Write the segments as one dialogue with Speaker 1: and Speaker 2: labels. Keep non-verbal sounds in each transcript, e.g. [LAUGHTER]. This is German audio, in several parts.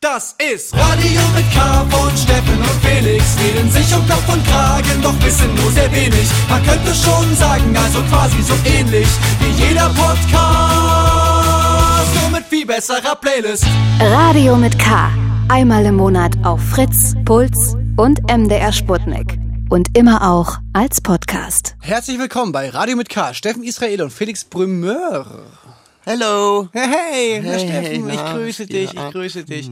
Speaker 1: Das ist Radio mit K von Steffen und Felix. Reden sich um Kopf und Kragen, doch wissen nur sehr wenig. Man könnte schon sagen, also quasi so ähnlich wie jeder Podcast. Nur mit viel besserer Playlist.
Speaker 2: Radio mit K. Einmal im Monat auf Fritz, Puls und MDR Sputnik. Und immer auch als Podcast.
Speaker 1: Herzlich willkommen bei Radio mit K. Steffen Israel und Felix Brümeur.
Speaker 3: Hello.
Speaker 1: Hey, hey, Herr
Speaker 3: Hey,
Speaker 1: Steffen, ich
Speaker 3: na,
Speaker 1: grüße dich, ich grüße dich.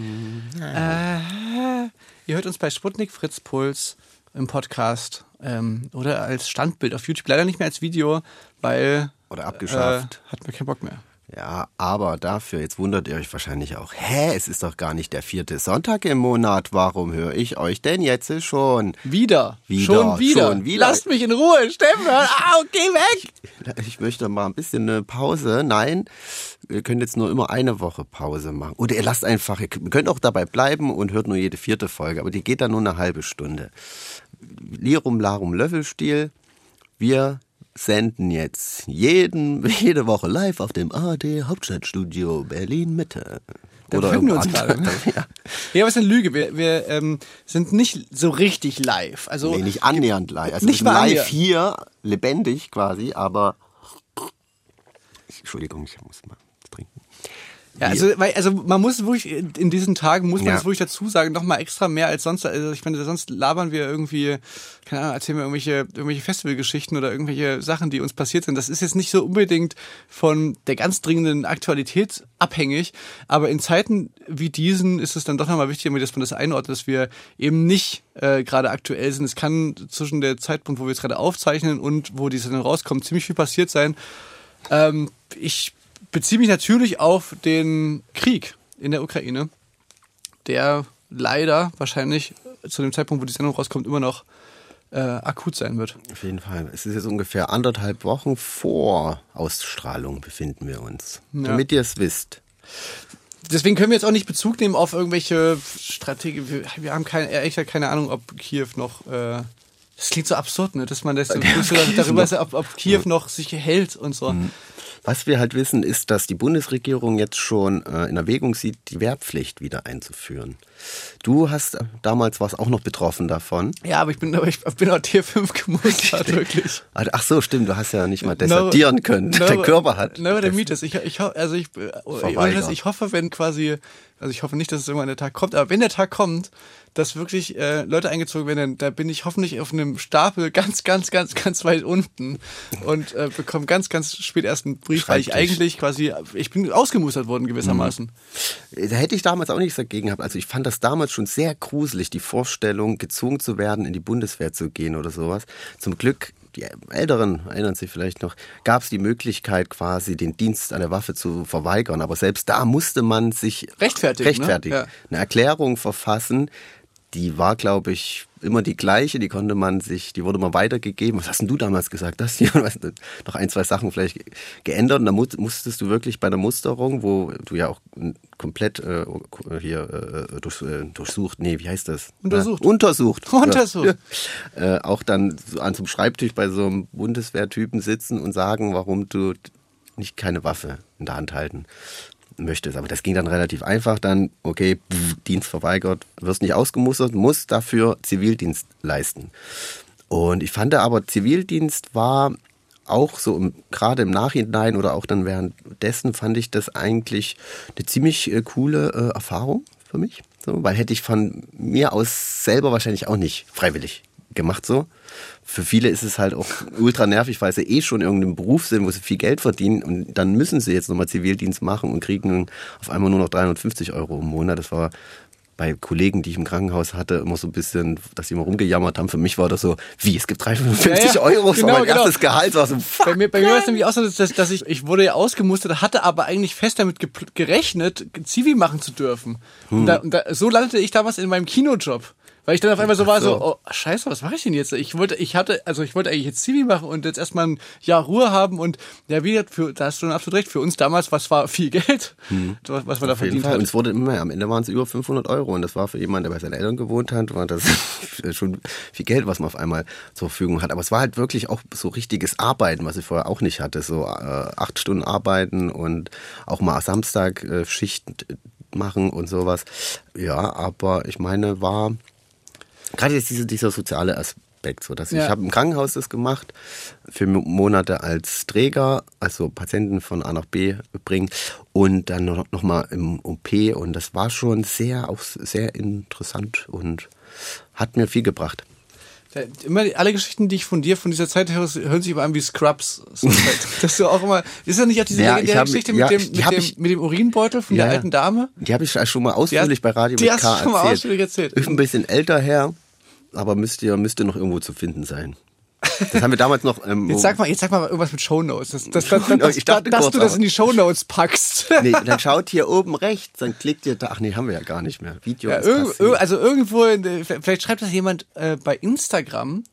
Speaker 1: Äh, ihr hört uns bei Sputnik Fritz Puls im Podcast ähm, oder als Standbild auf YouTube. Leider nicht mehr als Video, weil
Speaker 3: Oder abgeschafft.
Speaker 1: Äh, hat mir keinen Bock mehr.
Speaker 3: Ja, aber dafür, jetzt wundert ihr euch wahrscheinlich auch, hä, es ist doch gar nicht der vierte Sonntag im Monat, warum höre ich euch denn jetzt schon?
Speaker 1: Wieder.
Speaker 3: Wieder,
Speaker 1: Schon wieder.
Speaker 3: schon wieder.
Speaker 1: Lasst mich in Ruhe. Steffen, hör auf, geh weg.
Speaker 3: Ich möchte mal ein bisschen eine Pause. Nein, wir können jetzt nur immer eine Woche Pause machen. Oder ihr lasst einfach, ihr könnt auch dabei bleiben und hört nur jede vierte Folge, aber die geht dann nur eine halbe Stunde. Lirum Larum Löffelstiel, wir senden jetzt jeden, [LAUGHS] jede Woche live auf dem ARD Hauptstadtstudio Berlin Mitte.
Speaker 1: Da befinden wir uns gerade, ne? [LAUGHS]
Speaker 3: Ja.
Speaker 1: Ja, was ist eine Lüge? Wir, wir ähm, sind nicht so richtig live. Also
Speaker 3: Nee, nicht annähernd live. Also
Speaker 1: Nicht
Speaker 3: wir sind
Speaker 1: mal
Speaker 3: live
Speaker 1: annähernd.
Speaker 3: hier, lebendig quasi, aber. Entschuldigung, ich muss mal.
Speaker 1: Ja, also, weil, also man muss wirklich in diesen Tagen muss man
Speaker 3: Ja.
Speaker 1: das wirklich dazu sagen, noch mal extra mehr als sonst. Also ich meine, sonst labern wir irgendwie, keine Ahnung, erzählen wir irgendwelche, irgendwelche Festivalgeschichten oder irgendwelche Sachen, die uns passiert sind. Das ist jetzt nicht so unbedingt von der ganz dringenden Aktualität abhängig, aber in Zeiten wie diesen ist es dann doch nochmal wichtig, dass man das einordnet, dass wir eben nicht äh, gerade aktuell sind. Es kann zwischen der Zeitpunkt, wo wir jetzt gerade aufzeichnen und wo die Sendung rauskommt, ziemlich viel passiert sein. Ähm, ich beziehe mich natürlich auf den Krieg in der Ukraine, der leider wahrscheinlich zu dem Zeitpunkt, wo die Sendung rauskommt, immer noch äh, akut sein wird.
Speaker 3: Auf jeden Fall. Es ist jetzt ungefähr anderthalb Wochen vor Ausstrahlung befinden wir uns. Damit ihr es wisst.
Speaker 1: Deswegen können wir jetzt auch nicht Bezug nehmen auf irgendwelche Strategien. Wir, wir haben keine, ehrlich gesagt keine Ahnung, ob Kiew noch. Äh, das klingt so absurd, ne? Dass man das [LAUGHS] so, darüber ist, ob, ob Kiew noch sich hält und so.
Speaker 3: Was wir halt wissen, ist, dass die Bundesregierung jetzt schon äh, in Erwägung sieht, die Wehrpflicht wieder einzuführen. Du hast äh, damals warst auch noch betroffen davon.
Speaker 1: Ja, aber ich bin, aber ich bin auch Tier 5 gemustert, wirklich.
Speaker 3: Ach so, stimmt, du hast ja nicht mal desertieren können. Dein Körper hat.
Speaker 1: Neurodermitis. Ich, ich, ho- also ich, äh, ohne
Speaker 3: Verweigert.
Speaker 1: das, ich hoffe, wenn quasi, also ich hoffe nicht, dass es irgendwann der Tag kommt, aber wenn der Tag kommt, dass wirklich äh, Leute eingezogen werden, da bin ich hoffentlich auf einem Stapel ganz, ganz, ganz, ganz weit unten und äh, bekomme ganz, ganz spät erst einen Brief, weil ich eigentlich quasi, ich bin ausgemustert worden gewissermaßen.
Speaker 3: Da hätte ich damals auch nichts dagegen gehabt. Also ich fand das damals schon sehr gruselig, die Vorstellung, gezwungen zu werden, in die Bundeswehr zu gehen oder sowas. Zum Glück, die Älteren erinnern sich vielleicht noch, gab es die Möglichkeit quasi den Dienst an der Waffe zu verweigern. Aber selbst da musste man sich
Speaker 1: Rechtfertigen, ne?
Speaker 3: rechtfertigen.
Speaker 1: Ja.
Speaker 3: Eine Erklärung verfassen, die war, glaube ich, immer die gleiche, die konnte man sich, die wurde mal weitergegeben. Was hast denn du damals gesagt? Das hier, [LAUGHS] weißt du, noch ein, zwei Sachen vielleicht geändert. Und da mu- musstest du wirklich bei der Musterung, wo du ja auch komplett äh, hier äh, durch, äh, durchsucht, nee, wie heißt das?
Speaker 1: Untersucht.
Speaker 3: Äh, untersucht. [LAUGHS]
Speaker 1: Untersucht.
Speaker 3: Ja. Äh, auch dann so an so einem Schreibtisch bei so einem Bundeswehrtypen sitzen und sagen, warum du nicht keine Waffe in der Hand halten möchtest. Aber das ging dann relativ einfach. Dann, okay, pff, Dienst verweigert, wirst nicht ausgemustert, musst dafür Zivildienst leisten. Und ich fand aber, Zivildienst war auch so im, gerade im Nachhinein oder auch dann währenddessen fand ich das eigentlich eine ziemlich äh, coole äh, Erfahrung für mich. So, weil hätte ich von mir aus selber wahrscheinlich auch nicht freiwillig gemacht so. Für viele ist es halt auch ultra nervig, weil sie eh schon in irgendeinem Beruf sind, wo sie viel Geld verdienen und dann müssen sie jetzt nochmal Zivildienst machen und kriegen auf einmal nur noch 350 Euro im Monat. Das war bei Kollegen, die ich im Krankenhaus hatte, immer so ein bisschen, dass sie immer rumgejammert haben. Für mich war das so, wie, es gibt 350
Speaker 1: Ja, ja,
Speaker 3: Euro,
Speaker 1: genau,
Speaker 3: mein
Speaker 1: genau.
Speaker 3: erstes Gehalt, war so, fuck.
Speaker 1: Bei mir, bei mir war es nämlich auch so, dass, dass ich, ich wurde ja ausgemustert, hatte aber eigentlich fest damit gerechnet, Zivi machen zu dürfen.
Speaker 3: Hm.
Speaker 1: Und, da, und da, so landete ich damals in meinem Kinojob. Weil ich dann auf einmal so war, so,
Speaker 3: so.
Speaker 1: oh, scheiße, was mache ich denn jetzt? Ich wollte, ich hatte, also ich wollte eigentlich jetzt Zivi machen und jetzt erstmal ein Jahr Ruhe haben und ja, wie gesagt, für, da hast du schon absolut recht, für uns damals, was war viel [LAUGHS] Geld, was, was man da
Speaker 3: Hm.
Speaker 1: Verdient hat.
Speaker 3: Und es wurde immer mehr. Am Ende waren es über 500 Euro. Und das war für jemanden, der bei seinen Eltern gewohnt hat, war das [LAUGHS] schon viel Geld, was man auf einmal zur Verfügung hat. Aber es war halt wirklich auch so richtiges Arbeiten, was ich vorher auch nicht hatte. So äh, acht Stunden arbeiten und auch mal Samstag äh, Schicht machen und sowas. Ja, aber ich meine, war gerade jetzt diese, dieser soziale Aspekt, so dass
Speaker 1: Ja.
Speaker 3: ich habe im Krankenhaus das gemacht für Mo- Monate als Träger, also Patienten von A nach B bringen und dann noch, noch mal im OP und das war schon sehr auch sehr interessant und hat mir viel gebracht.
Speaker 1: Immer alle Geschichten, die ich von dir von dieser Zeit höre, hören sich immer an wie Scrubs. So halt. Dass du auch immer, ist das nicht auch diese
Speaker 3: Ja,
Speaker 1: legendäre
Speaker 3: hab-
Speaker 1: Geschichte
Speaker 3: ja,
Speaker 1: mit, dem, mit, dem,
Speaker 3: ich-
Speaker 1: mit dem Urinbeutel von der
Speaker 3: Ja, ja.
Speaker 1: alten Dame?
Speaker 3: Die habe ich schon mal ausführlich bei Radio
Speaker 1: die
Speaker 3: mit
Speaker 1: hast
Speaker 3: K
Speaker 1: du schon mal
Speaker 3: erzählt.
Speaker 1: ausführlich erzählt.
Speaker 3: Ist ein bisschen älter her, aber müsste, müsste noch irgendwo zu finden sein. Das haben wir damals noch. Ähm,
Speaker 1: Jetzt sag mal, jetzt sag mal irgendwas mit Shownotes. Das, das, das, [LAUGHS] das,
Speaker 3: Ich dachte
Speaker 1: dass
Speaker 3: kurz,
Speaker 1: du das in die Shownotes packst. [LAUGHS]
Speaker 3: Nee, dann schaut hier oben rechts, dann klickt ihr da. Ach nee, haben wir ja gar nicht mehr. Video
Speaker 1: Ja,
Speaker 3: ist
Speaker 1: irg also irgendwo, in, vielleicht schreibt das jemand äh, bei Instagram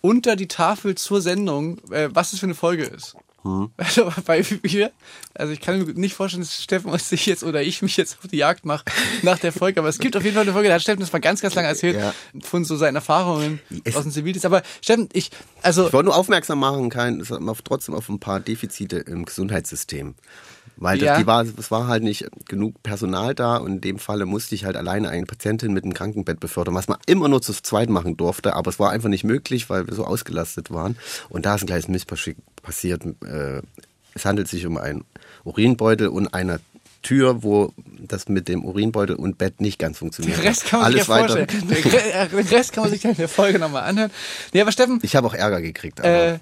Speaker 1: unter die Tafel zur Sendung, äh, was das für eine Folge ist.
Speaker 3: Hm. [LAUGHS]
Speaker 1: Also bei mir, also ich kann mir nicht vorstellen, dass Steffen und sich jetzt oder ich mich jetzt auf die Jagd mache nach der Folge, aber es gibt auf jeden Fall eine Folge, da hat Steffen das mal ganz, ganz lange erzählt
Speaker 3: Ja.
Speaker 1: von so seinen Erfahrungen
Speaker 3: Es-
Speaker 1: aus dem Zivildienst. Aber Steffen, ich, also
Speaker 3: Ich wollte nur aufmerksam machen, kein, trotzdem auf ein paar Defizite im Gesundheitssystem. Weil das,
Speaker 1: Ja.
Speaker 3: die war, es war halt nicht genug Personal da und in dem Falle musste ich halt alleine eine Patientin mit dem Krankenbett befördern, was man immer nur zu zweit machen durfte, aber es war einfach nicht möglich, weil wir so ausgelastet waren. Und da ist ein kleines Missgeschick passiert. Äh, es handelt sich um einen Urinbeutel und eine Tür, wo das mit dem Urinbeutel und Bett nicht ganz funktioniert.
Speaker 1: den Rest kann man sich
Speaker 3: Alles
Speaker 1: ja
Speaker 3: weiter.
Speaker 1: vorstellen. Den äh, Den Rest kann man sich dann in der Folge nochmal anhören. Nee, aber Steffen,
Speaker 3: Ich habe auch Ärger gekriegt. Aber,
Speaker 1: Äh,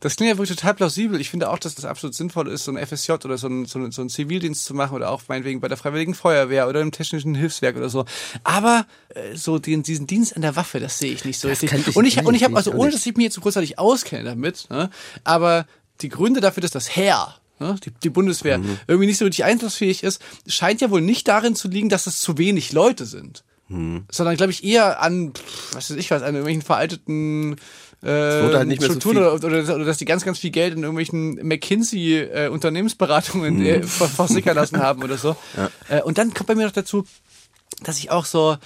Speaker 1: Das klingt ja wirklich total plausibel. Ich finde auch, dass das absolut sinnvoll ist, so ein FSJ oder so ein, so ein, so ein Zivildienst zu machen oder auch meinetwegen bei der Freiwilligen Feuerwehr oder im Technischen Hilfswerk oder so. Aber äh, so den, diesen Dienst an der Waffe, das sehe ich nicht so richtig.
Speaker 3: könnte ich
Speaker 1: und ich, und ich habe also, ohne dass ich mich jetzt so großartig auskenne damit, ne, aber die Gründe dafür, dass das Heer ne, die, die Bundeswehr
Speaker 3: Mhm.
Speaker 1: irgendwie nicht so richtig einsatzfähig ist, scheint ja wohl nicht darin zu liegen, dass es zu wenig Leute sind.
Speaker 3: Mhm.
Speaker 1: Sondern, glaube ich, eher an, was weiß ich was, an irgendwelchen veralteten äh,
Speaker 3: halt mehr so
Speaker 1: Strukturen
Speaker 3: viel-
Speaker 1: oder, oder, oder dass die ganz, ganz viel Geld in irgendwelchen McKinsey-Unternehmensberatungen äh, ver- versickern lassen haben oder so. Äh, und dann kommt bei mir noch dazu, dass ich auch so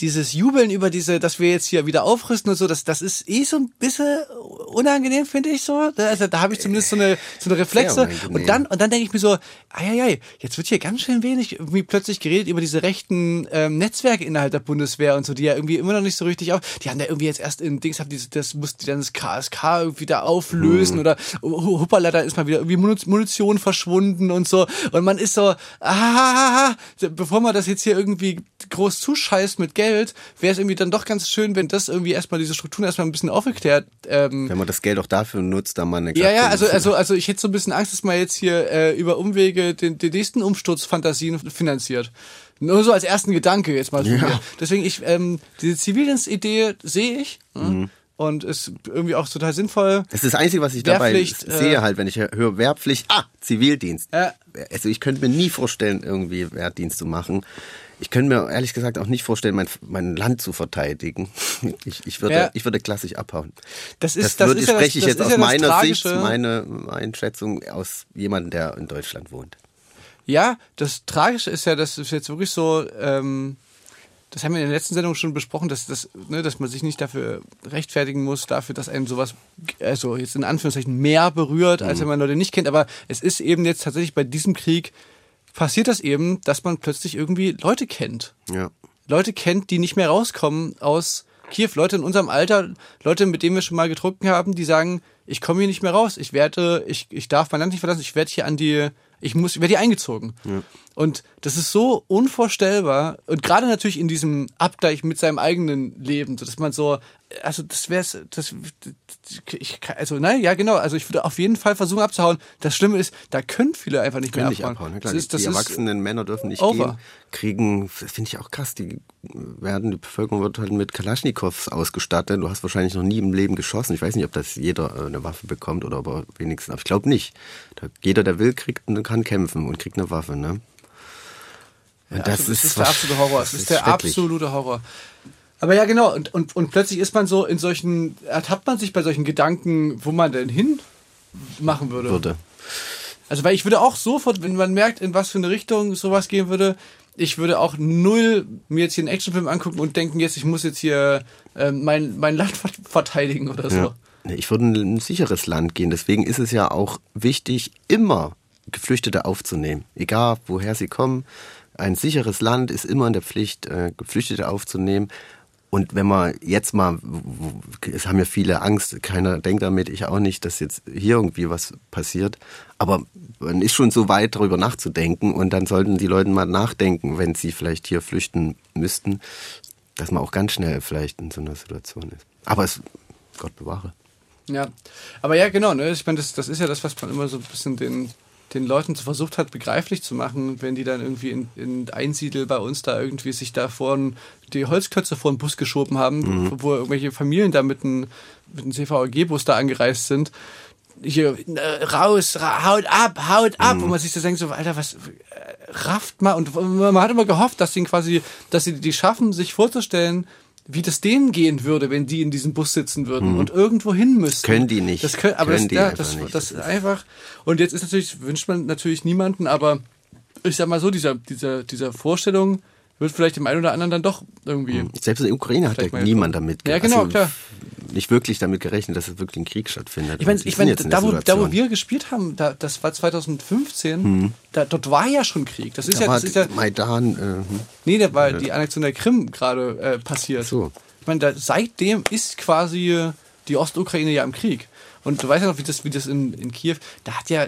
Speaker 1: dieses Jubeln über diese, dass wir jetzt hier wieder aufrüsten und so, das, das ist eh so ein bisschen unangenehm, finde ich so. Also da habe ich zumindest so eine, so eine Reflexe. Und dann, und dann denke ich mir so, ei, jetzt wird hier ganz schön wenig irgendwie plötzlich geredet über diese rechten ähm, Netzwerke innerhalb der Bundeswehr und so, die ja irgendwie immer noch nicht so richtig auf. Die haben da irgendwie jetzt erst in Dings, haben diese, das mussten die dann das KSK irgendwie da auflösen
Speaker 3: Hm.
Speaker 1: oder huppala, da ist mal wieder irgendwie Muni- Munition verschwunden und so. Und man ist so, ah, bevor man das jetzt hier irgendwie groß zuscheißt mit Geld, wäre es irgendwie dann doch ganz schön, wenn das irgendwie erstmal diese Strukturen erstmal ein bisschen aufgeklärt ähm,
Speaker 3: Wenn man das Geld auch dafür nutzt, dann mal eine
Speaker 1: ja, ja, also, also, also ich hätte so ein bisschen Angst, dass man jetzt hier äh, über Umwege den, den nächsten Umsturzfantasien finanziert. Nur so als ersten Gedanke jetzt mal. so mir. Deswegen, ich, ähm, diese Zivildienstidee sehe ich ne? und ist irgendwie auch total sinnvoll.
Speaker 3: Das ist das Einzige, was ich dabei
Speaker 1: Wehrpflicht, äh,
Speaker 3: sehe, halt, wenn ich höre Wehrpflicht, ah, Zivildienst.
Speaker 1: Ja.
Speaker 3: Also ich könnte mir nie vorstellen, irgendwie Wehrdienst zu machen. Ich könnte mir ehrlich gesagt auch nicht vorstellen, mein, mein Land zu verteidigen. [LAUGHS] Ich, ich, würde,
Speaker 1: Ja.
Speaker 3: ich würde klassisch abhauen.
Speaker 1: Das
Speaker 3: Das,
Speaker 1: ist, das
Speaker 3: würde,
Speaker 1: ist ja das,
Speaker 3: spreche ich
Speaker 1: das
Speaker 3: jetzt aus
Speaker 1: ja das
Speaker 3: meiner Sicht,
Speaker 1: Tragische.
Speaker 3: meine Einschätzung aus jemandem, der in Deutschland wohnt.
Speaker 1: Ja, das Tragische ist ja, dass es jetzt wirklich so, ähm, das haben wir in der letzten Sendung schon besprochen, dass, das, ne, dass man sich nicht dafür rechtfertigen muss, dafür, dass einen sowas, also jetzt in Anführungszeichen mehr berührt, als wenn man Leute nicht kennt. Aber es ist eben jetzt tatsächlich bei diesem Krieg passiert das eben, dass man plötzlich irgendwie Leute kennt.
Speaker 3: Ja.
Speaker 1: Leute kennt, die nicht mehr rauskommen aus Kiew. Leute in unserem Alter, Leute, mit denen wir schon mal getrunken haben, die sagen, ich komme hier nicht mehr raus. Ich werde, ich, ich darf mein Land nicht verlassen. Ich werde hier an die, ich muss, ich werde hier eingezogen. Und das ist so unvorstellbar. Und gerade natürlich in diesem Abgleich mit seinem eigenen Leben, so dass man so, also das wäre das, ich, also nein, ja genau. Also ich würde auf jeden Fall versuchen abzuhauen. Das Schlimme ist, da können viele einfach nicht
Speaker 3: Können
Speaker 1: mehr
Speaker 3: nicht
Speaker 1: abhauen.
Speaker 3: abhauen. Ne? Klar,
Speaker 1: Das ist, das
Speaker 3: die erwachsenen Männer dürfen nicht
Speaker 1: over.
Speaker 3: gehen. Kriegen, das finde ich auch krass, die werden, die Bevölkerung wird halt mit Kalaschnikows ausgestattet. Du hast wahrscheinlich noch nie im Leben geschossen. Ich weiß nicht, ob das jeder äh, eine Waffe bekommt oder aber wenigstens, aber ich glaube nicht. Da, jeder, der will, kriegt und kann kämpfen und kriegt eine Waffe, ne? Und
Speaker 1: das, ist,
Speaker 3: was-
Speaker 1: der absolute Horror.
Speaker 3: das
Speaker 1: Das ist der absolute Horror. Aber ja, genau. Und, und, und plötzlich ist man so in solchen, ertappt man sich bei solchen Gedanken, wo man denn hin machen würde.
Speaker 3: würde.
Speaker 1: Also, weil ich würde auch sofort, wenn man merkt, in was für eine Richtung sowas gehen würde, ich würde auch null mir jetzt hier einen Actionfilm angucken und denken, jetzt, ich muss jetzt hier ähm, mein, mein Land ver- verteidigen oder so.
Speaker 3: Ja. Ich würde in ein sicheres Land gehen. Deswegen ist es ja auch wichtig, immer Geflüchtete aufzunehmen. Egal, woher sie kommen. Ein sicheres Land ist immer in der Pflicht, äh, Geflüchtete aufzunehmen. Und wenn man jetzt mal, es haben ja viele Angst, keiner denkt damit, ich auch nicht, dass jetzt hier irgendwie was passiert. Aber man ist schon so weit, darüber nachzudenken. Und dann sollten die Leute mal nachdenken, wenn sie vielleicht hier flüchten müssten, dass man auch ganz schnell vielleicht in so einer Situation ist. Aber es, Gott bewahre.
Speaker 1: Ja, aber ja, genau. Ne? Ich meine, das, das ist ja das, was man immer so ein bisschen den, den Leuten versucht hat, begreiflich zu machen, wenn die dann irgendwie in, in Einsiedel bei uns da irgendwie sich da vorn die Holzklötze vor den Bus geschoben haben, mhm. wo irgendwelche Familien da mit einem, mit einem CVG-Bus da angereist sind. Hier, äh, raus, ra haut ab, haut ab. Mhm. Und man sich so denkt, so, Alter, was, äh, rafft mal. Und man hat immer gehofft, dass sie quasi, dass sie die schaffen, sich vorzustellen, wie das denen gehen würde, wenn die in diesem Bus sitzen würden mhm. und irgendwo hin müssten.
Speaker 3: Können die nicht.
Speaker 1: Das können, aber können das, ja, das, nicht. das, das einfach. Und jetzt ist natürlich, wünscht man natürlich niemanden, aber ich sag mal so, dieser, dieser, dieser Vorstellung, wird vielleicht dem einen oder anderen dann doch irgendwie. Mhm.
Speaker 3: Selbst in der Ukraine hat ja niemand damit
Speaker 1: gerechnet. Ja, genau, also, klar.
Speaker 3: Nicht wirklich damit gerechnet, dass es wirklich ein Krieg stattfindet.
Speaker 1: Ich meine, ich mein, da, wo, da wo wir gespielt haben, da, das war 2015, hm. da, dort war ja schon Krieg. Das ist da ja, das ist ja.
Speaker 3: Maidan. Äh, hm.
Speaker 1: nee, da war ja. die Annexion der Krim gerade äh, passiert.
Speaker 3: So.
Speaker 1: Ich meine, da, seitdem ist quasi die Ostukraine ja im Krieg. Und du weißt ja noch, wie das, wie das in, in Kiew, da hat ja,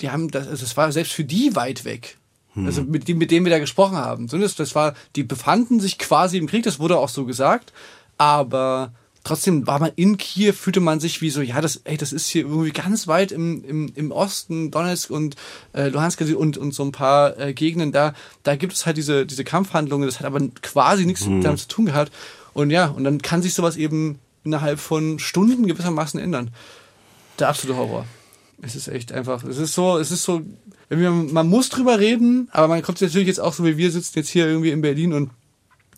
Speaker 1: die haben, das, also das war selbst für die weit weg. Also mit, mit denen wir da gesprochen haben. Das war, die befanden sich quasi im Krieg, das wurde auch so gesagt. Aber trotzdem war man in Kiew, fühlte man sich wie so, ja, das, ey, das ist hier irgendwie ganz weit im, im, im Osten, Donetsk und äh, Luhansk und, und so ein paar äh, Gegenden da. Da gibt es halt diese, diese Kampfhandlungen, das hat aber quasi nichts mhm. damit zu tun gehabt. Und ja, und dann kann sich sowas eben innerhalb von Stunden gewissermaßen ändern. Der absolute Horror. Es ist echt einfach, es ist so, es ist so man muss drüber reden, aber man kommt natürlich jetzt auch so wie wir sitzen jetzt hier irgendwie in Berlin und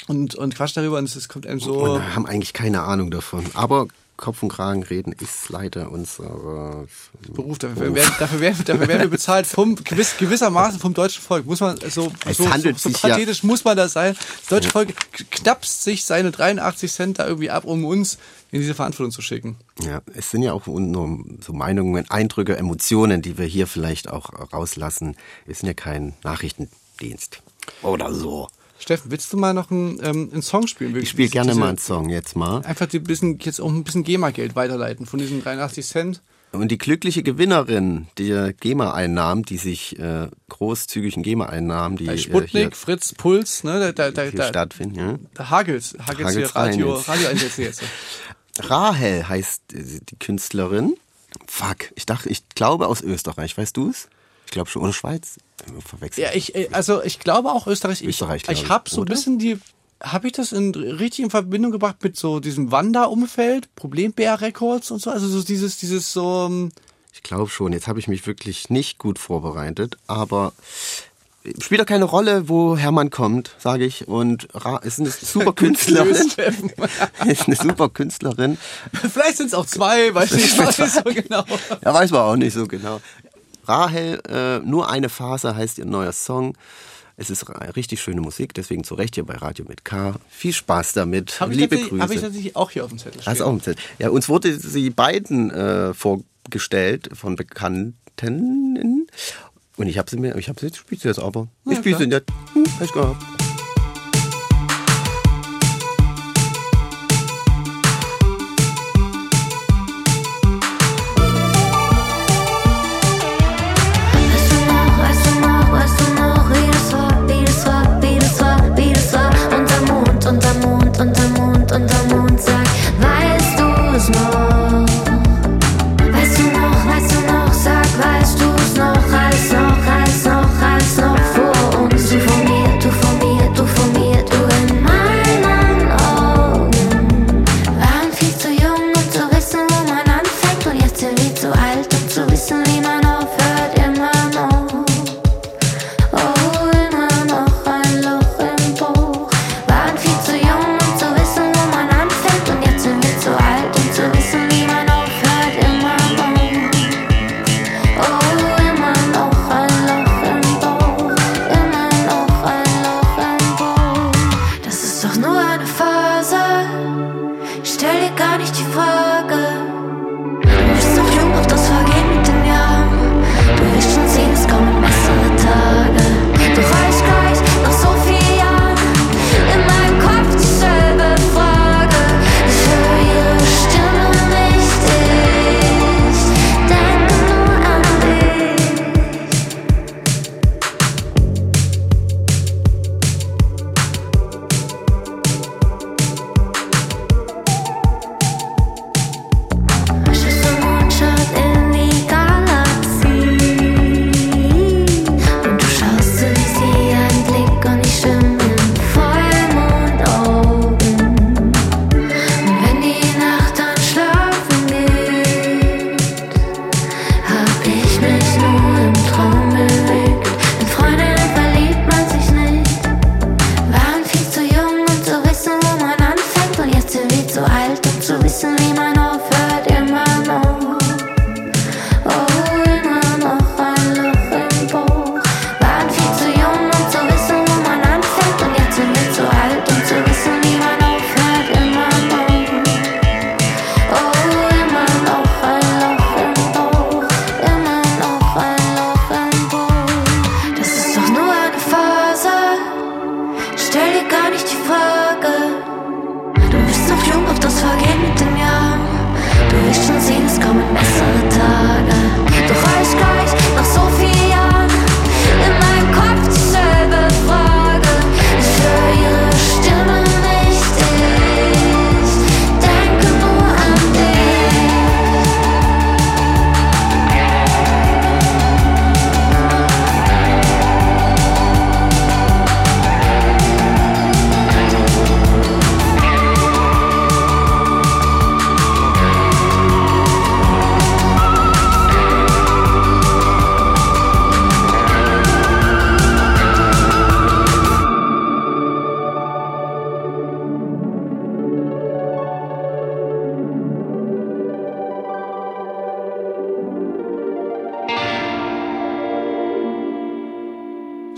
Speaker 1: und, und quatsch darüber und es kommt einem so.
Speaker 3: Und haben eigentlich keine Ahnung davon. Aber Kopf und Kragen reden ist leider unser
Speaker 1: Beruf. Dafür werden, dafür werden, dafür werden wir bezahlt vom, gewiss, gewissermaßen vom deutschen Volk. Muss man, so,
Speaker 3: es so, handelt
Speaker 1: so,
Speaker 3: so
Speaker 1: pathetisch ja. muss man das sein. Das deutsche Volk knapst sich seine 83 Cent da irgendwie ab, um uns in diese Verantwortung zu schicken.
Speaker 3: Ja, es sind ja auch nur so Meinungen, Eindrücke, Emotionen, die wir hier vielleicht auch rauslassen. Wir sind ja kein Nachrichtendienst oder so.
Speaker 1: Steffen, willst du mal noch einen, ähm, einen Song spielen?
Speaker 3: Ich spiele gerne diese, mal einen Song jetzt mal.
Speaker 1: Einfach die bisschen, jetzt auch ein bisschen GEMA-Geld weiterleiten von diesen 83 Cent.
Speaker 3: Und die glückliche Gewinnerin der GEMA-Einnahmen, die sich äh, großzügigen GEMA-Einnahmen, die
Speaker 1: Bei Sputnik, äh, hier, Fritz, Puls, ne, da, da,
Speaker 3: da, stattfinden, ja.
Speaker 1: Da hagels, hagels, hagels hier Radio, Radioeinsätze jetzt. [LAUGHS]
Speaker 3: Rahel heißt die Künstlerin. Fuck, ich dachte, ich glaube aus Österreich, weißt du es? Ich glaube schon, ohne Schweiz.
Speaker 1: Verwechselt. Ja, ich, äh, also ich glaube auch Österreich.
Speaker 3: Österreich,
Speaker 1: ich, ich habe so ein bisschen die, habe ich das in, richtig in Verbindung gebracht mit so diesem Wanderumfeld, Problembär Records und so, also so dieses, dieses so. Ähm,
Speaker 3: ich glaube schon. Jetzt habe ich mich wirklich nicht gut vorbereitet, aber spielt doch keine Rolle, wo Hermann kommt, sage ich. Und Ra ist eine [LAUGHS] super Künstlerin. [LAUGHS] ist eine super Künstlerin.
Speaker 1: Vielleicht sind es auch zwei, weiß [LAUGHS] ich nicht so genau.
Speaker 3: Ja, weiß man auch nicht so genau. Rahel, äh, nur eine Phase heißt ihr neuer Song. Es ist richtig schöne Musik, deswegen zu Recht hier bei Radio mit K. Viel Spaß damit.
Speaker 1: Hab Liebe Grüße. Habe ich tatsächlich auch hier auf dem Zettel stehen.
Speaker 3: Hast auch im Zettel. Ja, uns wurde sie beiden äh, vorgestellt von Bekannten. Und ich habe sie mir, ich habe sie, ich spiele sie jetzt aber. Ja, ich spiele sie nicht. Hm, ich gehabt.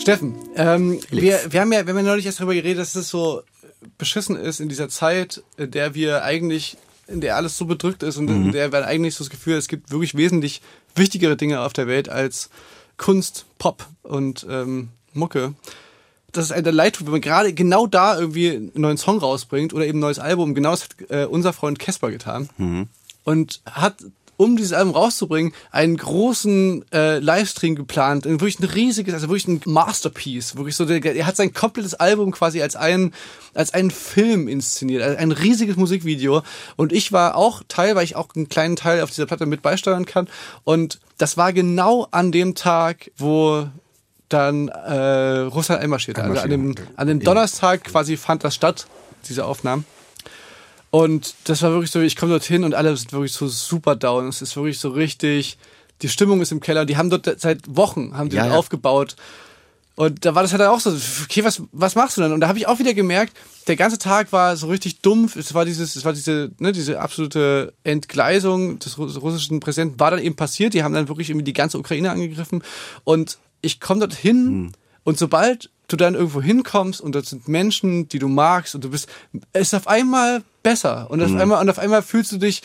Speaker 1: Steffen, ähm, wir, wir haben ja, wir haben ja neulich erst darüber geredet, dass es so beschissen ist in dieser Zeit, in der wir eigentlich, in der alles so bedrückt ist und in der wir eigentlich so das Gefühl, es gibt wirklich wesentlich wichtigere Dinge auf der Welt als Kunst, Pop und ähm, Mucke. Das ist ein Leid wenn man gerade genau da irgendwie einen neuen Song rausbringt oder eben ein neues Album. Genau das hat äh, unser Freund Casper getan. Und hat um dieses Album rauszubringen, einen großen äh, Livestream geplant, ein wirklich ein riesiges, also wirklich ein Masterpiece, wirklich so, der, er hat sein komplettes Album quasi als einen, als einen Film inszeniert, also ein riesiges Musikvideo und ich war auch Teil, weil ich auch einen kleinen Teil auf dieser Platte mit beisteuern kann und das war genau an dem Tag, wo dann äh, Russland einmarschierte. Also an dem, an dem Donnerstag quasi fand das statt, diese Aufnahmen. Und das war wirklich so, ich komme dorthin und alle sind wirklich so super down. Es ist wirklich so richtig, die Stimmung ist im Keller. Die haben dort seit Wochen, haben die
Speaker 3: Ja, ja.
Speaker 1: aufgebaut. Und da war das halt auch so, okay, was, was machst du denn? Und da habe ich auch wieder gemerkt, der ganze Tag war so richtig dumpf. Es war dieses, es war diese, ne, diese absolute Entgleisung des Ru- russischen Präsidenten war dann eben passiert. Die haben dann wirklich irgendwie die ganze Ukraine angegriffen. Und ich komme dorthin und sobald du dann irgendwo hinkommst und dort sind Menschen, die du magst und du bist, es ist auf einmal besser. Und auf einmal und auf einmal fühlst du dich,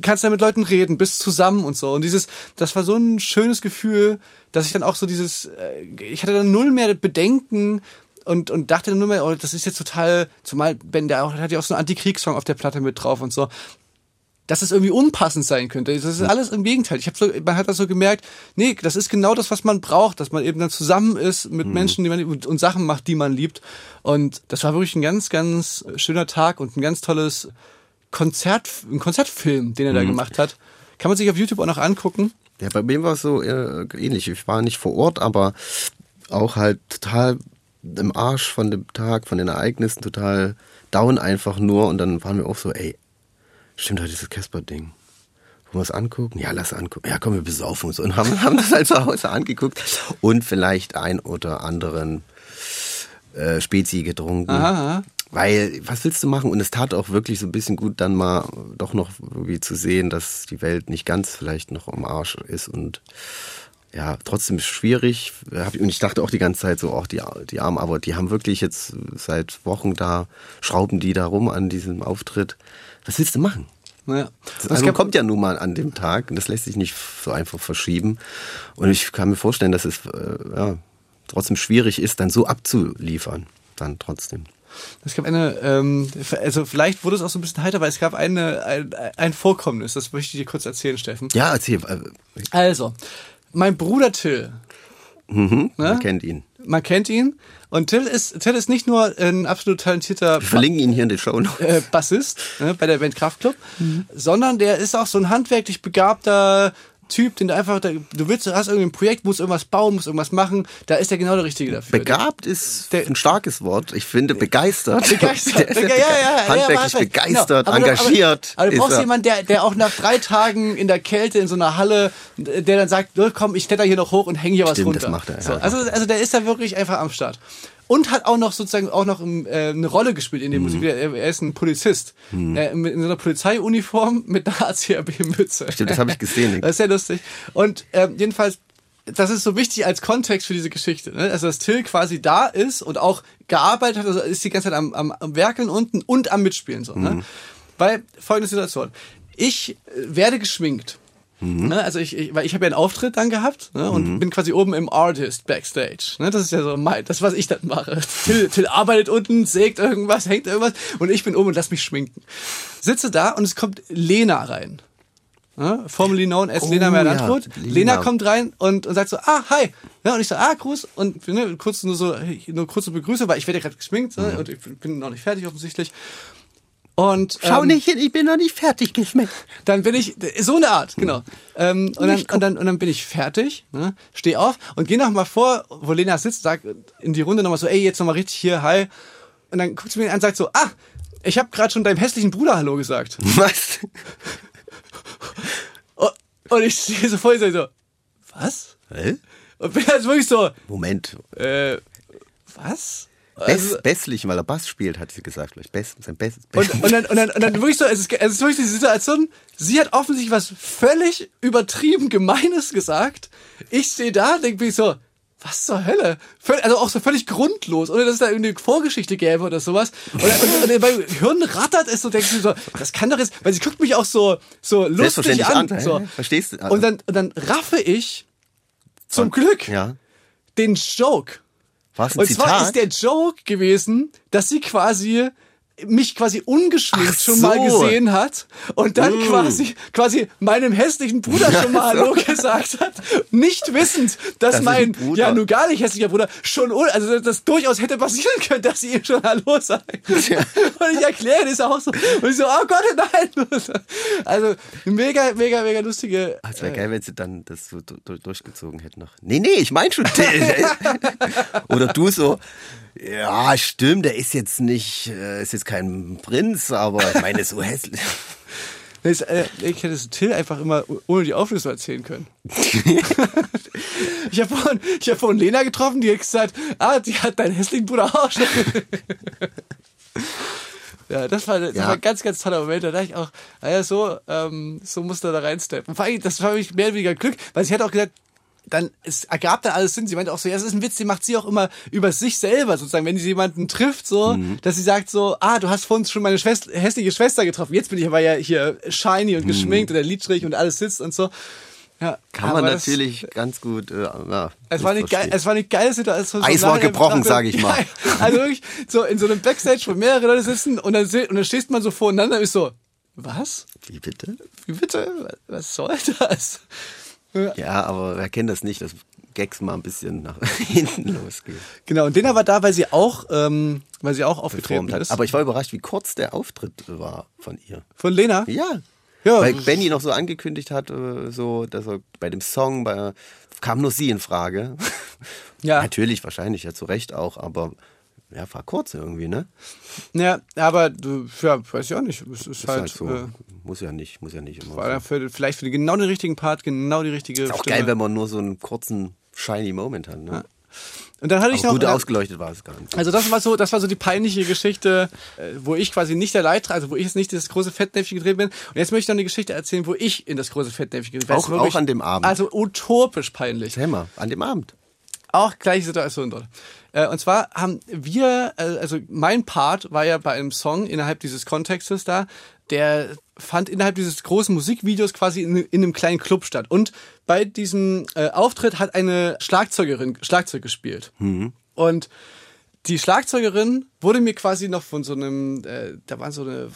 Speaker 1: kannst da mit Leuten reden, bist zusammen und so. Und dieses, das war so ein schönes Gefühl, dass ich dann auch so dieses, äh, ich hatte dann null mehr Bedenken und, und dachte dann nur mehr, oh, das ist jetzt total, zumal Ben, der auch, der hat ja auch so einen Antikriegssong auf der Platte mit drauf und so dass es irgendwie unpassend sein könnte. Das ist alles im Gegenteil. Ich habe so, man hat das so gemerkt, nee, das ist genau das, was man braucht, dass man eben dann zusammen ist mit Menschen, die man und, und Sachen macht, die man liebt. Und das war wirklich ein ganz, ganz schöner Tag und ein ganz tolles Konzert, ein Konzertfilm, den er da gemacht hat. Kann man sich auf YouTube auch noch angucken.
Speaker 3: Ja, bei mir war es so äh, ähnlich. Ich war nicht vor Ort, aber auch halt total im Arsch von dem Tag, von den Ereignissen, total down einfach nur. Und dann waren wir auch so, ey, stimmt halt dieses Casper-Ding. Wollen wir es angucken? Ja, lass angucken. Ja, komm, wir besaufen uns. Und haben, [LAUGHS] haben das halt zu Hause angeguckt. Und vielleicht ein oder anderen äh, Spezi getrunken.
Speaker 1: Aha.
Speaker 3: Weil, was willst du machen? Und es tat auch wirklich so ein bisschen gut, dann mal doch noch irgendwie zu sehen, dass die Welt nicht ganz vielleicht noch am Arsch ist und ja, trotzdem schwierig. Und ich dachte auch die ganze Zeit so, auch die, die Armen, aber die haben wirklich jetzt seit Wochen da, schrauben die da rum an diesem Auftritt. Was willst du machen?
Speaker 1: Naja.
Speaker 3: Das
Speaker 1: es
Speaker 3: Album kommt ja nun mal an dem Tag und das lässt sich nicht so einfach verschieben. Und ich kann mir vorstellen, dass es äh, ja, trotzdem schwierig ist, dann so abzuliefern. Dann trotzdem.
Speaker 1: Es gab eine, ähm, also vielleicht wurde es auch so ein bisschen heiter, weil es gab eine, ein, ein Vorkommnis, das möchte ich dir kurz erzählen, Steffen.
Speaker 3: Ja, erzähl. Äh,
Speaker 1: Also, mein Bruder Till,
Speaker 3: mhm,
Speaker 1: Ne?
Speaker 3: Man kennt ihn.
Speaker 1: Man kennt ihn, und Till ist, Till ist nicht nur ein absolut talentierter
Speaker 3: Wir verlinken ihn hier in den Show Notes.
Speaker 1: äh, Bassist ne, bei der Band Kraftklub, sondern der ist auch so ein handwerklich begabter Typ, den du einfach, da, du willst, du hast irgendwie ein Projekt, musst irgendwas bauen, musst irgendwas machen, da ist er genau der Richtige dafür.
Speaker 3: Begabt ist
Speaker 1: Der-
Speaker 3: ein starkes Wort. Ich finde begeistert. [LAUGHS]
Speaker 1: Begeistert.
Speaker 3: Ist
Speaker 1: ja, ja, ja, ja,
Speaker 3: handwerklich
Speaker 1: aber-
Speaker 3: begeistert,
Speaker 1: genau.
Speaker 3: Engagiert.
Speaker 1: Aber, aber du brauchst
Speaker 3: er.
Speaker 1: jemanden, der, der auch nach drei Tagen in der Kälte in so einer Halle, der dann sagt, "So, komm, ich kletter hier noch hoch und hänge hier was
Speaker 3: Stimmt,
Speaker 1: runter.
Speaker 3: das macht er, ja.
Speaker 1: So, also, also der ist da wirklich einfach am Start. Und hat auch noch sozusagen auch noch ähm, äh, eine Rolle gespielt in dem
Speaker 3: Mhm.
Speaker 1: Musikvideo. Er, er ist ein Polizist. Er, mit, in so einer Polizeiuniform mit einer ACAB-Mütze.
Speaker 3: Stimmt, das habe ich gesehen. [LAUGHS]
Speaker 1: Das ist sehr lustig. Und ähm, jedenfalls, das ist so wichtig als Kontext für diese Geschichte. Ne? Also, dass Till quasi da ist und auch gearbeitet hat, also ist die ganze Zeit am, am, am Werkeln unten und am Mitspielen. So, ne? Weil, folgende Situation. Ich äh, werde geschminkt. Ne, also ich, ich, weil ich habe ja einen Auftritt dann gehabt ne, und bin quasi oben im Artist Backstage. Ne, das ist ja so mein, das was ich dann mache. Till, Till arbeitet unten, sägt irgendwas, hängt irgendwas und ich bin oben und lass mich schminken. Sitze da und es kommt Lena rein. ne, formerly known as
Speaker 3: Oh,
Speaker 1: Lena
Speaker 3: ja,
Speaker 1: Meyer-Landrut.
Speaker 3: Lena.
Speaker 1: Lena kommt rein und, und sagt so, ah, hi. Ja, und ich so, ah, Gruß. Und ne, kurz nur so, nur kurze Begrüße, weil ich werde ja gerade geschminkt
Speaker 3: Mhm.
Speaker 1: ne, und ich bin noch nicht fertig offensichtlich. Und
Speaker 3: Schau
Speaker 1: ähm,
Speaker 3: nicht hin, ich bin noch nicht fertig geschmeckt.
Speaker 1: dann bin ich, so eine Art, genau. Ähm, und, dann, und, dann, und dann bin ich fertig, ne, steh auf und gehe noch mal vor, wo Lena sitzt, sag in die Runde nochmal so, ey, jetzt nochmal richtig hier, hi. Und dann guckt sie mir an und sagt so, ah, ich habe gerade schon deinem hässlichen Bruder Hallo gesagt.
Speaker 3: Was? [LAUGHS]
Speaker 1: Und- Und ich stehe so vor ihr so, was?
Speaker 3: Hä?
Speaker 1: Und bin halt wirklich so,
Speaker 3: Moment.
Speaker 1: äh, was?
Speaker 3: Bess,
Speaker 1: Also,
Speaker 3: Besslich, weil er Bass spielt, hat sie gesagt. Vielleicht Bess, sein Bess, Bess.
Speaker 1: und, und, dann, und, dann, und dann wirklich so, es ist, es ist wirklich die Situation, sie hat offensichtlich was völlig übertrieben Gemeines gesagt. Ich stehe da, denke mich so, was zur Hölle? Also auch so völlig grundlos, ohne dass es da irgendwie eine Vorgeschichte gäbe oder sowas. Und, und, und beim Hirn rattert es so, denkst du so, das kann doch jetzt, weil sie guckt mich auch so, so lustig an.
Speaker 3: an,
Speaker 1: so.
Speaker 3: Verstehst du?
Speaker 1: Und dann, und dann raffe ich zum Glück
Speaker 3: Ja.
Speaker 1: den Joke.
Speaker 3: War es ein
Speaker 1: Und
Speaker 3: Zitat?
Speaker 1: zwar ist der Joke gewesen, dass sie quasi mich quasi ungeschminkt
Speaker 3: Ach
Speaker 1: schon mal
Speaker 3: so.
Speaker 1: gesehen hat und dann
Speaker 3: Mm.
Speaker 1: quasi quasi meinem hässlichen Bruder schon mal. [LAUGHS] Hallo gesagt hat, nicht wissend, dass
Speaker 3: Das
Speaker 1: mein ja nun gar nicht hässlicher Bruder schon also das, das durchaus hätte passieren können, dass sie ihm schon Hallo sagt.
Speaker 3: Ja.
Speaker 1: Und ich erkläre das auch so und ich so oh Gott nein. Also mega mega mega lustige
Speaker 3: Ah, Es wäre geil, wenn sie dann das so du- du- durchgezogen hätten noch. Nee, nee, ich meine schon. [LAUGHS] Oder du so, ja, stimmt, der ist jetzt nicht, äh, ist jetzt kein Prinz, aber ich meine, so [LAUGHS] hässlich.
Speaker 1: Äh, ich hätte es Till einfach immer ohne die Auflösung erzählen können. [LAUGHS] ich habe vorhin, ich hab vorhin Lena getroffen, die hat gesagt, ah, die hat deinen hässlichen Bruder auch schon. [LAUGHS] ja, das war, das
Speaker 3: Ja.
Speaker 1: war ein ganz, ganz toller Moment. Da dachte ich auch, naja, so, ähm, so musste er da reinsteppen. Vor allem, Das war für mich mehr oder weniger Glück, weil sie hat auch gesagt, dann, es ergab dann alles Sinn. Sie meinte auch so, ja, es ist ein Witz, den macht sie auch immer über sich selber, sozusagen, wenn sie jemanden trifft, so, dass sie sagt so, ah, du hast vorhin schon meine Schwester, hässliche Schwester getroffen. Jetzt bin ich aber ja hier shiny und geschminkt und der Lidstrich und alles sitzt und so. Ja,
Speaker 3: Kann man
Speaker 1: das-
Speaker 3: natürlich ganz gut, äh, ja,
Speaker 1: es war, eine geil, es war eine geile Situation.
Speaker 3: Eis war gebrochen,
Speaker 1: betrachtet-
Speaker 3: sag ich mal. [LAUGHS]
Speaker 1: Ja, also wirklich, so in so einem Backstage, wo mehrere Leute sitzen und dann, und dann stehst man so voreinander und ist so, was?
Speaker 3: Wie bitte?
Speaker 1: Wie bitte? Was soll das?
Speaker 3: Ja, aber wer kennt das nicht, dass Gags mal ein bisschen nach [LAUGHS] hinten losgehen.
Speaker 1: Genau, und Dena war da, weil sie auch, ähm, weil sie auch aufgetreten
Speaker 3: hat.
Speaker 1: ist.
Speaker 3: Aber ich war überrascht, wie kurz der Auftritt war von ihr.
Speaker 1: Von Lena?
Speaker 3: Ja.
Speaker 1: Ja.
Speaker 3: Weil Benny noch so angekündigt hat, äh, so, dass er bei dem Song bei, kam nur sie in Frage.
Speaker 1: Ja. [LAUGHS]
Speaker 3: Natürlich, wahrscheinlich, ja zu Recht auch, aber ja, war kurz irgendwie, ne?
Speaker 1: Ja, aber du, ja, weiß ich auch nicht. Es ist,
Speaker 3: Ist
Speaker 1: halt,
Speaker 3: halt so.
Speaker 1: äh,
Speaker 3: muss ja nicht, muss ja nicht immer.
Speaker 1: war
Speaker 3: So.
Speaker 1: für, vielleicht für den, genau den richtigen Part, genau die richtige
Speaker 3: Ist auch
Speaker 1: Stimme.
Speaker 3: geil, wenn man nur so einen kurzen, shiny Moment hat, ne?
Speaker 1: Und dann hatte ich
Speaker 3: Aber
Speaker 1: noch.
Speaker 3: gut ausgeleuchtet war es gar nicht.
Speaker 1: Also das war so, das war so die peinliche Geschichte, äh, wo ich quasi nicht der Leidtragende, also wo ich jetzt nicht das große Fettnäpfchen gedreht bin. Und jetzt möchte ich noch eine Geschichte erzählen, wo ich in das große Fettnäpfchen gedreht bin.
Speaker 3: Auch- auch an dem Abend.
Speaker 1: Also utopisch peinlich.
Speaker 3: Mal, an dem Abend.
Speaker 1: Auch gleiche Situation dort. Äh, Und zwar haben wir, äh, also mein Part war ja bei einem Song innerhalb dieses Kontextes da, der fand innerhalb dieses großen Musikvideos quasi in, in einem kleinen Club statt. Und bei diesem äh, Auftritt hat eine Schlagzeugerin Schlagzeug gespielt. Und die Schlagzeugerin wurde mir quasi noch von so einem, äh, da war so eine,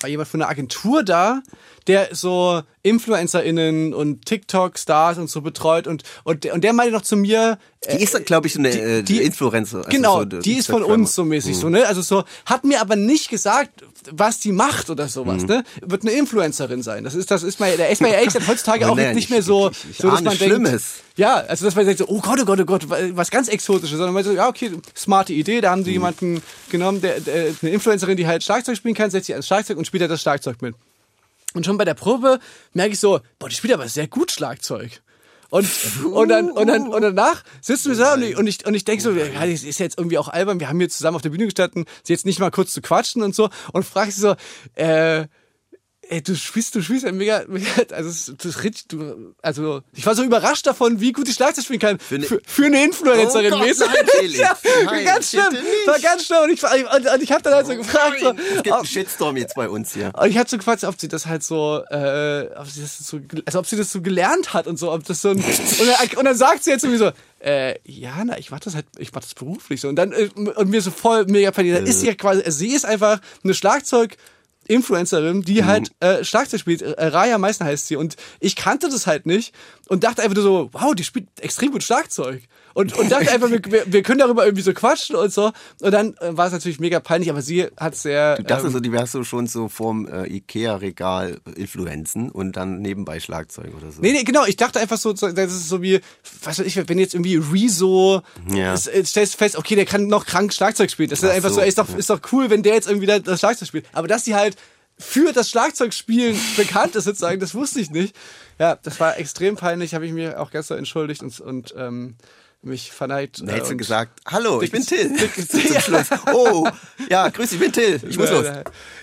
Speaker 1: war jemand von einer Agentur da, der so InfluencerInnen und TikTok-Stars und so betreut und, und, und der meinte noch zu mir,
Speaker 3: Die ist, glaube ich, so eine
Speaker 1: die-
Speaker 3: äh,
Speaker 1: die-
Speaker 3: Influencer. also
Speaker 1: genau,
Speaker 3: so,
Speaker 1: die ist von uns so mäßig so, ne? Also so, hat mir aber nicht gesagt, was die macht oder sowas,
Speaker 3: Mhm.
Speaker 1: ne? Wird eine Influencerin sein. Das ist, das ist mal, da ist man ja ehrlich gesagt heutzutage [LAUGHS] auch
Speaker 3: nee,
Speaker 1: nicht
Speaker 3: ich-
Speaker 1: mehr so,
Speaker 3: ich- ich
Speaker 1: so dass man denkt,
Speaker 3: Schlimmes.
Speaker 1: ja, also dass man denkt so, oh Gott, oh Gott, oh Gott, was ganz Exotisches, sondern man so, ja, okay, smarte Idee, da haben
Speaker 3: Mhm.
Speaker 1: sie jemanden genommen, der, der, eine Influencerin, die halt Schlagzeug spielen kann, setzt sie ans Schlagzeug und spielt halt das Schlagzeug mit. Und schon bei der Probe merke ich so, boah, die spielt aber sehr gut Schlagzeug. Und, und, dann, und, dann, und danach sitzen wir da und ich, und ich, und ich denke so, ja, das ist jetzt irgendwie auch albern, wir haben hier zusammen auf der Bühne gestanden, sie jetzt nicht mal kurz zu quatschen und so und frage sie so, äh, Ey, du spielst, du spielst ja mega, mega also, das ist richtig, du, also, ich war so überrascht davon, wie gut die Schlagzeug spielen kann. Für,
Speaker 3: eine-
Speaker 1: für, für eine Influencerin
Speaker 3: Oh Gott,
Speaker 1: mäßig.
Speaker 3: nein, Felix. [LAUGHS]
Speaker 1: ja,
Speaker 3: Nein,
Speaker 1: ganz schlimm. War ganz schlimm. Und ich, und, und ich habe dann halt so gefragt, so,
Speaker 3: es gibt einen Shitstorm jetzt bei uns hier.
Speaker 1: und ich habe so gefragt, ob sie das halt so, äh, ob sie das so, also ob sie das so gelernt hat und so, ob das so ein, [LAUGHS] und, dann, und dann sagt sie jetzt irgendwie so, äh, ja, na, ich mach das halt, ich mach das beruflich so. Und dann, äh, und mir so voll mega paniert. Da ist sie ja quasi, sie ist einfach eine Schlagzeug, Influencerin, die
Speaker 3: Mhm.
Speaker 1: halt äh, Schlagzeug spielt. Äh, Raya Meissner heißt sie. Und ich kannte das halt nicht und dachte einfach nur so, wow, die spielt extrem gut Schlagzeug. Und, und dachte einfach, wir, wir, können darüber irgendwie so quatschen und so. Und dann äh, war es natürlich mega peinlich, aber sie hat sehr.
Speaker 3: Du dachtest
Speaker 1: ähm,
Speaker 3: so, die wärst du schon so vorm äh, Ikea-Regal Influenzen und dann nebenbei Schlagzeug oder so.
Speaker 1: Nee, nee, genau. Ich dachte einfach so, das ist so wie, was weiß ich, wenn jetzt irgendwie Rezo,
Speaker 3: Ja.
Speaker 1: es stellst du fest, okay, der kann noch krank Schlagzeug spielen. Das ist
Speaker 3: Ach
Speaker 1: einfach so,
Speaker 3: so,
Speaker 1: ey, ist doch,
Speaker 3: ja.
Speaker 1: ist doch cool, wenn der jetzt irgendwie da, das Schlagzeug spielt. Aber dass die halt für das Schlagzeugspielen [LAUGHS] bekannt ist, sozusagen, das wusste ich nicht. Ja, das war extrem peinlich, habe ich mir auch gestern entschuldigt und, und ähm, mich verneigt.
Speaker 3: Dann hättest du
Speaker 1: und-
Speaker 3: gesagt, hallo, ich bin Till. [LAUGHS] [LAUGHS] Zum
Speaker 1: Ja.
Speaker 3: Schluss. Oh, ja, grüß dich, ich bin Till. Ich muss los.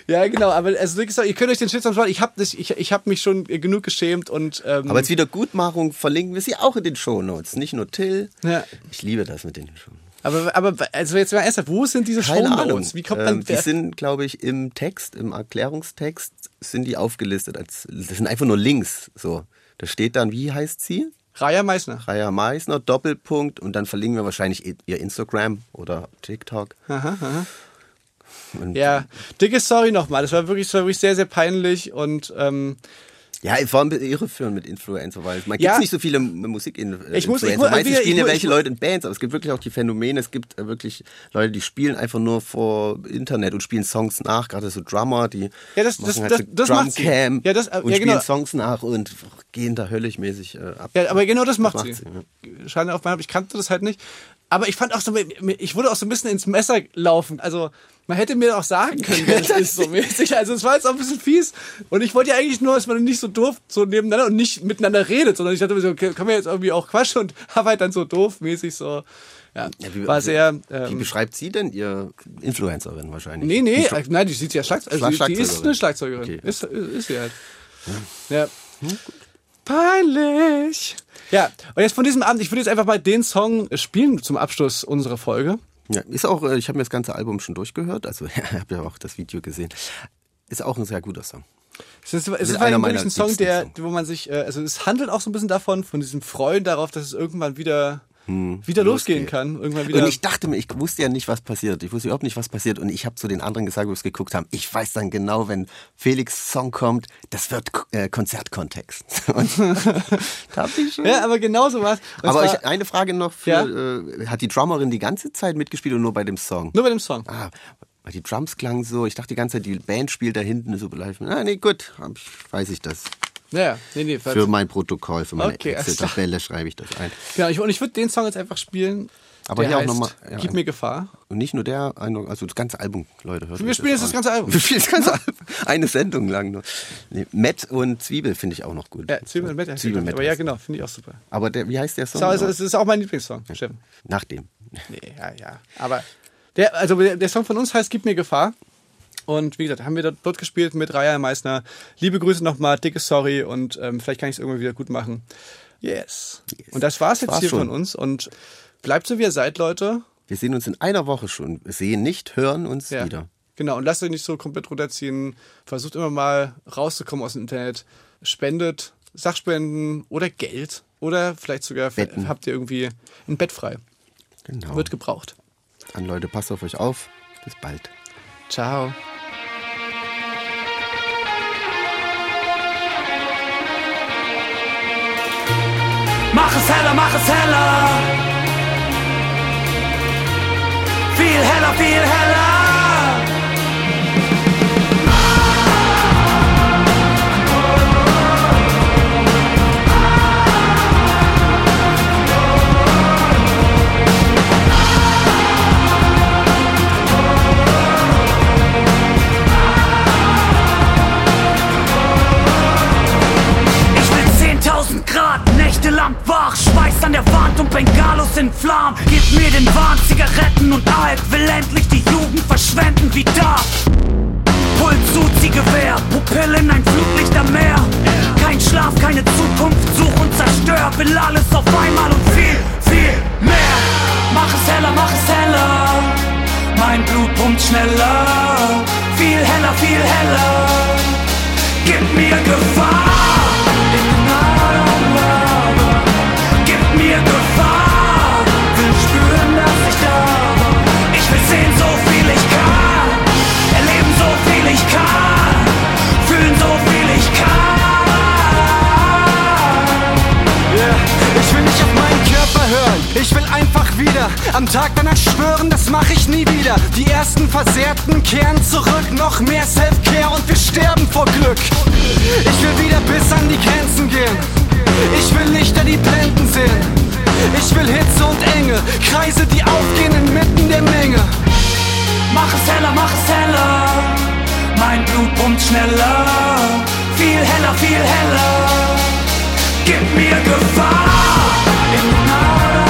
Speaker 1: Ja, genau, aber also wirklich so, ihr könnt euch den Shitstorm sparen. Ich habe ich, ich hab mich schon genug geschämt und ähm,
Speaker 3: Aber als Wiedergutmachung verlinken wir sie auch in den Shownotes. Nicht nur Till.
Speaker 1: Ja.
Speaker 3: Ich liebe das mit den Shownotes.
Speaker 1: Aber, aber also jetzt mal ernsthaft, wo sind diese
Speaker 3: Keine Ahnung.
Speaker 1: Shownotes? Wie kommt man
Speaker 3: ähm, die sind, glaube ich, im Text, im Erklärungstext, sind die aufgelistet. Als, das sind einfach nur Links. So. Da steht dann, wie heißt sie?
Speaker 1: Raya Meissner.
Speaker 3: Raya Meissner, Doppelpunkt. Und dann verlinken wir wahrscheinlich ihr Instagram oder TikTok.
Speaker 1: Aha, aha.
Speaker 3: Und
Speaker 1: Ja, dicke Sorry nochmal. Das war wirklich, das war wirklich sehr, sehr peinlich und ähm,
Speaker 3: Ja, ein bisschen irreführend mit Influencer, weil man
Speaker 1: Ja.
Speaker 3: gibt nicht so viele Musik-Influencer.
Speaker 1: Ich muss- ich muss-
Speaker 3: Meistens
Speaker 1: ich-
Speaker 3: spielen ja welche Leute in Bands, aber es gibt wirklich auch die Phänomene. Es gibt äh, wirklich Leute, die spielen einfach nur vor Internet und spielen Songs nach, gerade so Drummer, die
Speaker 1: Ja, das-
Speaker 3: machen
Speaker 1: das-
Speaker 3: halt
Speaker 1: das-
Speaker 3: so
Speaker 1: das.
Speaker 3: Drumcam
Speaker 1: Ja, das- äh,
Speaker 3: und
Speaker 1: ja,
Speaker 3: spielen
Speaker 1: genau.
Speaker 3: Songs nach und gehen da höllisch mäßig äh, ab.
Speaker 1: ja, aber genau das macht,
Speaker 3: macht
Speaker 1: sie.
Speaker 3: sie, ja.
Speaker 1: Auf mein Haupt, ich kannte das halt nicht. Aber ich fand auch so, ich wurde auch so ein bisschen ins Messer laufen. Also man hätte mir auch sagen [LAUGHS] können, wer das ist so mäßig. Also es war jetzt auch ein bisschen fies. Und ich wollte ja eigentlich nur, dass man nicht so doof so nebeneinander und nicht miteinander redet, sondern ich dachte mir so, okay, können wir jetzt irgendwie auch quatschen und [LAUGHS] habe halt dann so doof mäßig so. Ja,
Speaker 3: Ja, wie-
Speaker 1: war sehr.
Speaker 3: Wie
Speaker 1: Ähm,
Speaker 3: beschreibt sie denn ihr Influencerin wahrscheinlich?
Speaker 1: Nee, nee,
Speaker 3: Die-
Speaker 1: äh, nein, die sieht ja Schlagzeug. Also die, die ist eine Schlagzeugerin.
Speaker 3: Okay.
Speaker 1: Ist, ist sie halt. Ja. Peinlich. Ja, und jetzt von diesem Abend, ich würde jetzt einfach mal den Song spielen zum Abschluss unserer Folge.
Speaker 3: Ja, ist auch, äh, ich habe mir das ganze Album schon durchgehört, also [LAUGHS] ich habe ja auch das Video gesehen. Ist auch ein sehr guter Song.
Speaker 1: Es ist, es
Speaker 3: Mit
Speaker 1: ist
Speaker 3: einer
Speaker 1: wirklich ein Song, der, wo man sich, äh, also es handelt auch so ein bisschen davon, von diesem Freuen darauf, dass es irgendwann wieder, wieder losgehen
Speaker 3: losgeht.
Speaker 1: kann. Irgendwann wieder.
Speaker 3: Und ich dachte mir, ich wusste ja nicht, was passiert. Ich wusste überhaupt nicht, was passiert. Und ich habe zu den anderen gesagt, wo wir es geguckt haben, ich weiß dann genau, wenn Felix Song kommt, das wird äh, Konzertkontext. [LAUGHS] Und schon.
Speaker 1: ja, aber genau so was. Und
Speaker 3: Aber ich, eine Frage noch, für,
Speaker 1: Ja?
Speaker 3: äh, hat die Drummerin die ganze Zeit mitgespielt oder nur bei dem Song?
Speaker 1: nur bei dem Song.
Speaker 3: Ah, weil die Drums klangen so, ich dachte die ganze Zeit, die Band spielt da hinten so live. Ah, nee, gut, weiß ich das.
Speaker 1: Ja, ja, nee, nee.
Speaker 3: Für mein Protokoll, für meine
Speaker 1: Okay.
Speaker 3: Excel-Tabelle schreibe ich das ein.
Speaker 1: Genau, ich, und ich würde den Song jetzt einfach spielen.
Speaker 3: Aber
Speaker 1: der
Speaker 3: hier auch
Speaker 1: heißt,
Speaker 3: noch mal- ja,
Speaker 1: Gib mir Gefahr.
Speaker 3: Und nicht nur der, also das ganze Album, Leute. Hört
Speaker 1: Wir spielen jetzt das
Speaker 3: an.
Speaker 1: ganze Album.
Speaker 3: Wir spielen das ganze Album. Eine Sendung lang nur. Nee, Matt und Zwiebel finde ich auch noch gut.
Speaker 1: Ja, Zwiebel und Met.
Speaker 3: Zwiebel mit
Speaker 1: Aber ja, genau, finde ich auch super.
Speaker 3: Aber der, wie heißt der Song?
Speaker 1: So, also, es ist auch mein Lieblingssong, Steffen.
Speaker 3: Nach dem.
Speaker 1: Nee, ja, ja. Aber der, also der, der Song von uns heißt Gib mir Gefahr. Und wie gesagt, haben wir dort, gespielt mit Raya Meissner. Liebe Grüße nochmal, dicke Sorry und ähm, vielleicht kann ich es irgendwann wieder gut machen. Yes. Und das war's jetzt
Speaker 3: war's
Speaker 1: hier
Speaker 3: schon.
Speaker 1: von uns. Und bleibt so, wie ihr seid, Leute.
Speaker 3: Wir sehen uns in einer Woche schon. Wir sehen nicht, hören uns
Speaker 1: Ja.
Speaker 3: wieder.
Speaker 1: Genau, und lasst euch nicht so komplett runterziehen. Versucht immer mal rauszukommen aus dem Internet. Spendet Sachspenden oder Geld. Oder vielleicht sogar
Speaker 3: Betten.
Speaker 1: habt ihr irgendwie ein Bett frei.
Speaker 3: Genau.
Speaker 1: Wird gebraucht.
Speaker 3: Dann Leute, passt auf euch auf. Bis bald.
Speaker 1: Ciao.
Speaker 4: Mach es heller, mach es heller. Viel heller, viel heller.
Speaker 5: Wieder. Am Tag danach schwören, das mach ich nie wieder. Die ersten Versehrten kehren zurück, noch mehr Self-Care und wir sterben vor Glück. Ich will wieder bis an die Grenzen gehen. Ich will Lichter, die blenden sehen. Ich will Hitze und Enge, Kreise, die aufgehen inmitten der Menge.
Speaker 4: Mach es heller, mach es heller. Mein Blut pumpt schneller. Viel heller, viel heller. Gib mir Gefahr. In